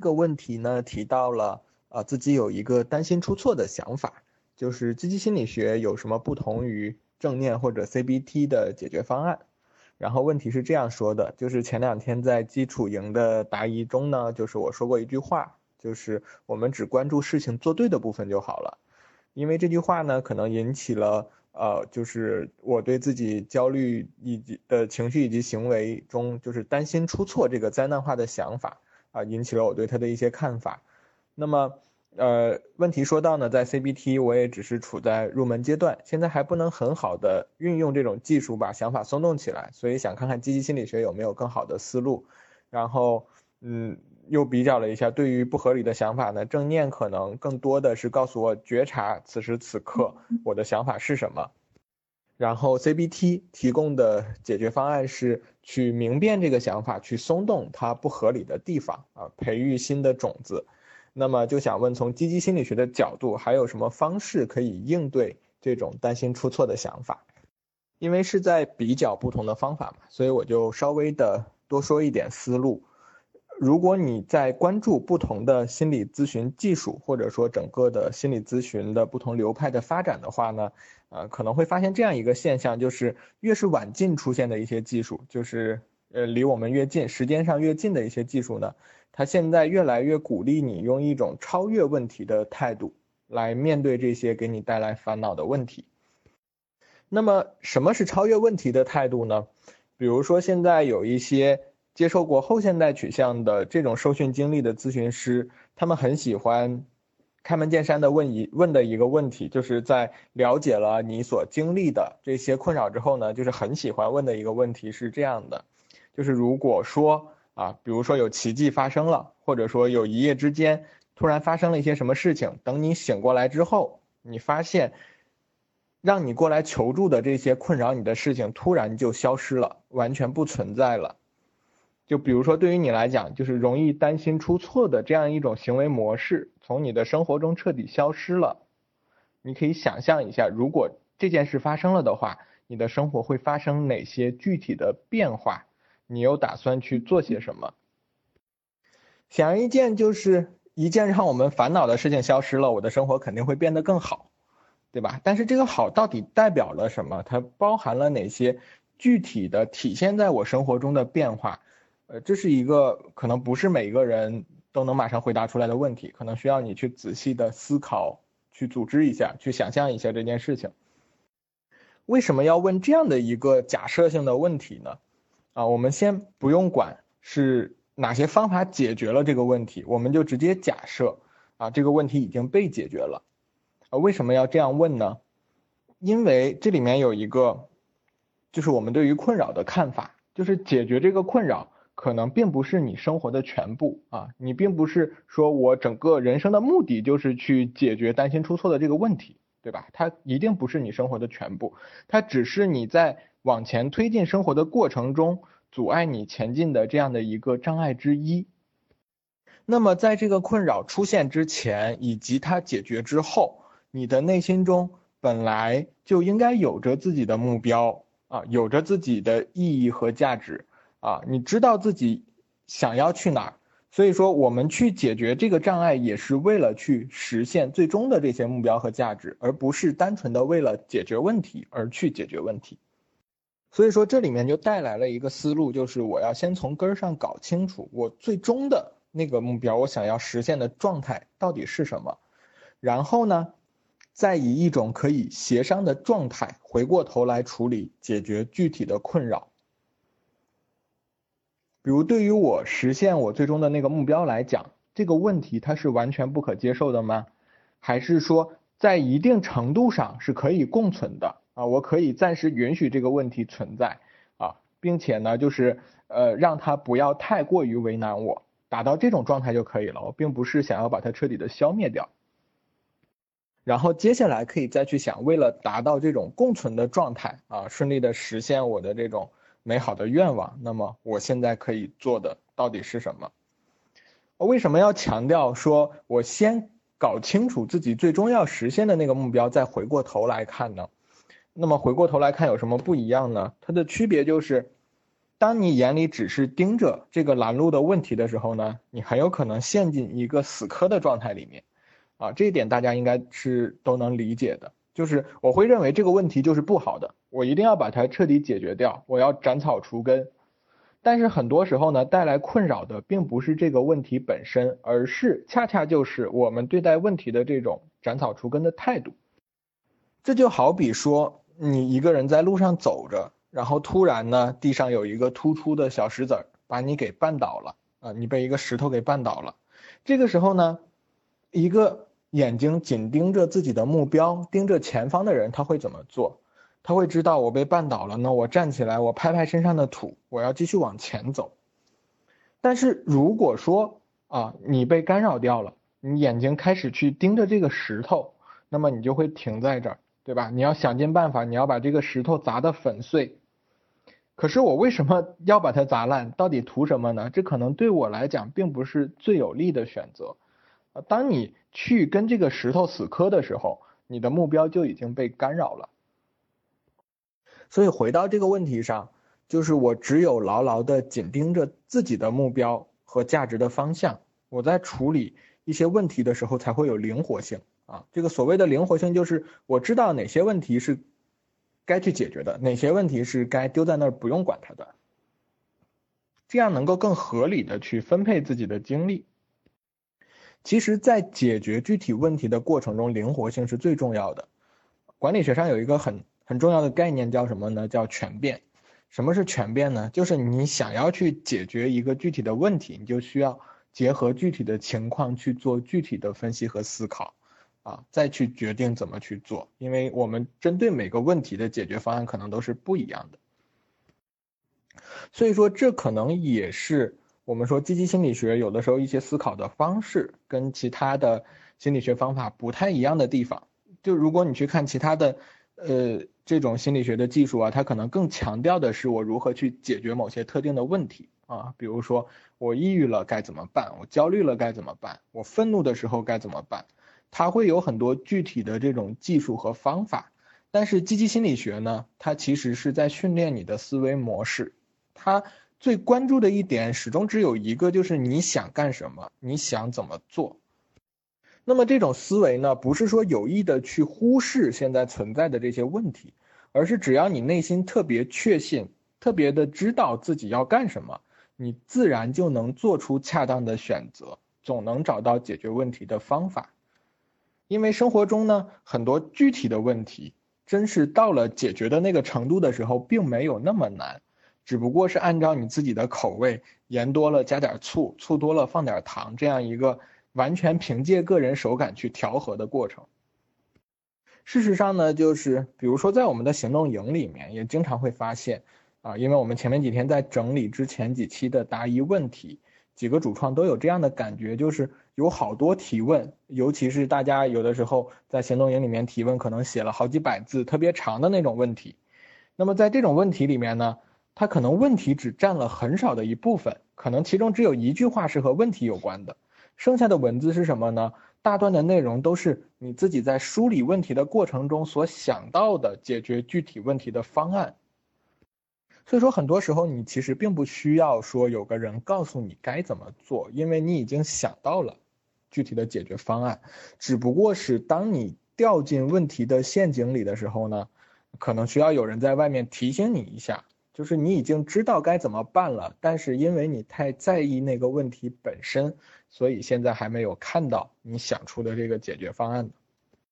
这个问题呢提到了啊自己有一个担心出错的想法，就是积极心理学有什么不同于正念或者 CBT 的解决方案？然后问题是这样说的，就是前两天在基础营的答疑中呢，就是我说过一句话，就是我们只关注事情做对的部分就好了，因为这句话呢可能引起了呃就是我对自己焦虑以及的情绪以及行为中就是担心出错这个灾难化的想法。啊，引起了我对他的一些看法。那么，呃，问题说到呢，在 CBT 我也只是处在入门阶段，现在还不能很好的运用这种技术把想法松动起来，所以想看看积极心理学有没有更好的思路。然后，嗯，又比较了一下，对于不合理的想法呢，正念可能更多的是告诉我觉察此时此刻我的想法是什么。然后 CBT 提供的解决方案是去明辨这个想法，去松动它不合理的地方啊，培育新的种子。那么就想问，从积极心理学的角度，还有什么方式可以应对这种担心出错的想法？因为是在比较不同的方法嘛，所以我就稍微的多说一点思路。如果你在关注不同的心理咨询技术，或者说整个的心理咨询的不同流派的发展的话呢，呃，可能会发现这样一个现象，就是越是晚近出现的一些技术，就是呃离我们越近，时间上越近的一些技术呢，它现在越来越鼓励你用一种超越问题的态度来面对这些给你带来烦恼的问题。那么什么是超越问题的态度呢？比如说现在有一些。接受过后现代取向的这种受训经历的咨询师，他们很喜欢开门见山的问一问的一个问题，就是在了解了你所经历的这些困扰之后呢，就是很喜欢问的一个问题是这样的，就是如果说啊，比如说有奇迹发生了，或者说有一夜之间突然发生了一些什么事情，等你醒过来之后，你发现让你过来求助的这些困扰你的事情突然就消失了，完全不存在了。就比如说，对于你来讲，就是容易担心出错的这样一种行为模式，从你的生活中彻底消失了。你可以想象一下，如果这件事发生了的话，你的生活会发生哪些具体的变化？你又打算去做些什么？显而易见，就是一件让我们烦恼的事情消失了，我的生活肯定会变得更好，对吧？但是这个好到底代表了什么？它包含了哪些具体的体现在我生活中的变化？呃，这是一个可能不是每个人都能马上回答出来的问题，可能需要你去仔细的思考，去组织一下，去想象一下这件事情。为什么要问这样的一个假设性的问题呢？啊，我们先不用管是哪些方法解决了这个问题，我们就直接假设啊这个问题已经被解决了。啊，为什么要这样问呢？因为这里面有一个，就是我们对于困扰的看法，就是解决这个困扰。可能并不是你生活的全部啊，你并不是说我整个人生的目的就是去解决担心出错的这个问题，对吧？它一定不是你生活的全部，它只是你在往前推进生活的过程中阻碍你前进的这样的一个障碍之一。那么在这个困扰出现之前以及它解决之后，你的内心中本来就应该有着自己的目标啊，有着自己的意义和价值。啊，你知道自己想要去哪儿，所以说我们去解决这个障碍，也是为了去实现最终的这些目标和价值，而不是单纯的为了解决问题而去解决问题。所以说这里面就带来了一个思路，就是我要先从根儿上搞清楚我最终的那个目标，我想要实现的状态到底是什么，然后呢，再以一种可以协商的状态回过头来处理解决具体的困扰。比如，对于我实现我最终的那个目标来讲，这个问题它是完全不可接受的吗？还是说在一定程度上是可以共存的啊？我可以暂时允许这个问题存在啊，并且呢，就是呃，让它不要太过于为难我，达到这种状态就可以了。我并不是想要把它彻底的消灭掉。然后接下来可以再去想，为了达到这种共存的状态啊，顺利的实现我的这种。美好的愿望，那么我现在可以做的到底是什么？我为什么要强调说，我先搞清楚自己最终要实现的那个目标，再回过头来看呢？那么回过头来看有什么不一样呢？它的区别就是，当你眼里只是盯着这个拦路的问题的时候呢，你很有可能陷进一个死磕的状态里面，啊，这一点大家应该是都能理解的。就是我会认为这个问题就是不好的，我一定要把它彻底解决掉，我要斩草除根。但是很多时候呢，带来困扰的并不是这个问题本身，而是恰恰就是我们对待问题的这种斩草除根的态度。这就好比说，你一个人在路上走着，然后突然呢，地上有一个突出的小石子儿，把你给绊倒了啊，你被一个石头给绊倒了。这个时候呢，一个眼睛紧盯着自己的目标，盯着前方的人，他会怎么做？他会知道我被绊倒了，那我站起来，我拍拍身上的土，我要继续往前走。但是如果说啊，你被干扰掉了，你眼睛开始去盯着这个石头，那么你就会停在这儿，对吧？你要想尽办法，你要把这个石头砸得粉碎。可是我为什么要把它砸烂？到底图什么呢？这可能对我来讲并不是最有利的选择。啊，当你去跟这个石头死磕的时候，你的目标就已经被干扰了。所以回到这个问题上，就是我只有牢牢的紧盯着自己的目标和价值的方向，我在处理一些问题的时候才会有灵活性啊。这个所谓的灵活性，就是我知道哪些问题是该去解决的，哪些问题是该丢在那儿不用管它的，这样能够更合理的去分配自己的精力。其实，在解决具体问题的过程中，灵活性是最重要的。管理学上有一个很。很重要的概念叫什么呢？叫全变。什么是全变呢？就是你想要去解决一个具体的问题，你就需要结合具体的情况去做具体的分析和思考，啊，再去决定怎么去做。因为我们针对每个问题的解决方案可能都是不一样的。所以说，这可能也是我们说积极心理学有的时候一些思考的方式跟其他的心理学方法不太一样的地方。就如果你去看其他的。呃，这种心理学的技术啊，它可能更强调的是我如何去解决某些特定的问题啊，比如说我抑郁了该怎么办，我焦虑了该怎么办，我愤怒的时候该怎么办，它会有很多具体的这种技术和方法。但是积极心理学呢，它其实是在训练你的思维模式，它最关注的一点始终只有一个，就是你想干什么，你想怎么做。那么这种思维呢，不是说有意的去忽视现在存在的这些问题，而是只要你内心特别确信、特别的知道自己要干什么，你自然就能做出恰当的选择，总能找到解决问题的方法。因为生活中呢，很多具体的问题，真是到了解决的那个程度的时候，并没有那么难，只不过是按照你自己的口味，盐多了加点醋，醋多了放点糖，这样一个。完全凭借个人手感去调和的过程。事实上呢，就是比如说在我们的行动营里面，也经常会发现，啊，因为我们前面几天在整理之前几期的答疑问题，几个主创都有这样的感觉，就是有好多提问，尤其是大家有的时候在行动营里面提问，可能写了好几百字，特别长的那种问题。那么在这种问题里面呢，它可能问题只占了很少的一部分，可能其中只有一句话是和问题有关的。剩下的文字是什么呢？大段的内容都是你自己在梳理问题的过程中所想到的解决具体问题的方案。所以说，很多时候你其实并不需要说有个人告诉你该怎么做，因为你已经想到了具体的解决方案。只不过是当你掉进问题的陷阱里的时候呢，可能需要有人在外面提醒你一下，就是你已经知道该怎么办了，但是因为你太在意那个问题本身。所以现在还没有看到你想出的这个解决方案呢。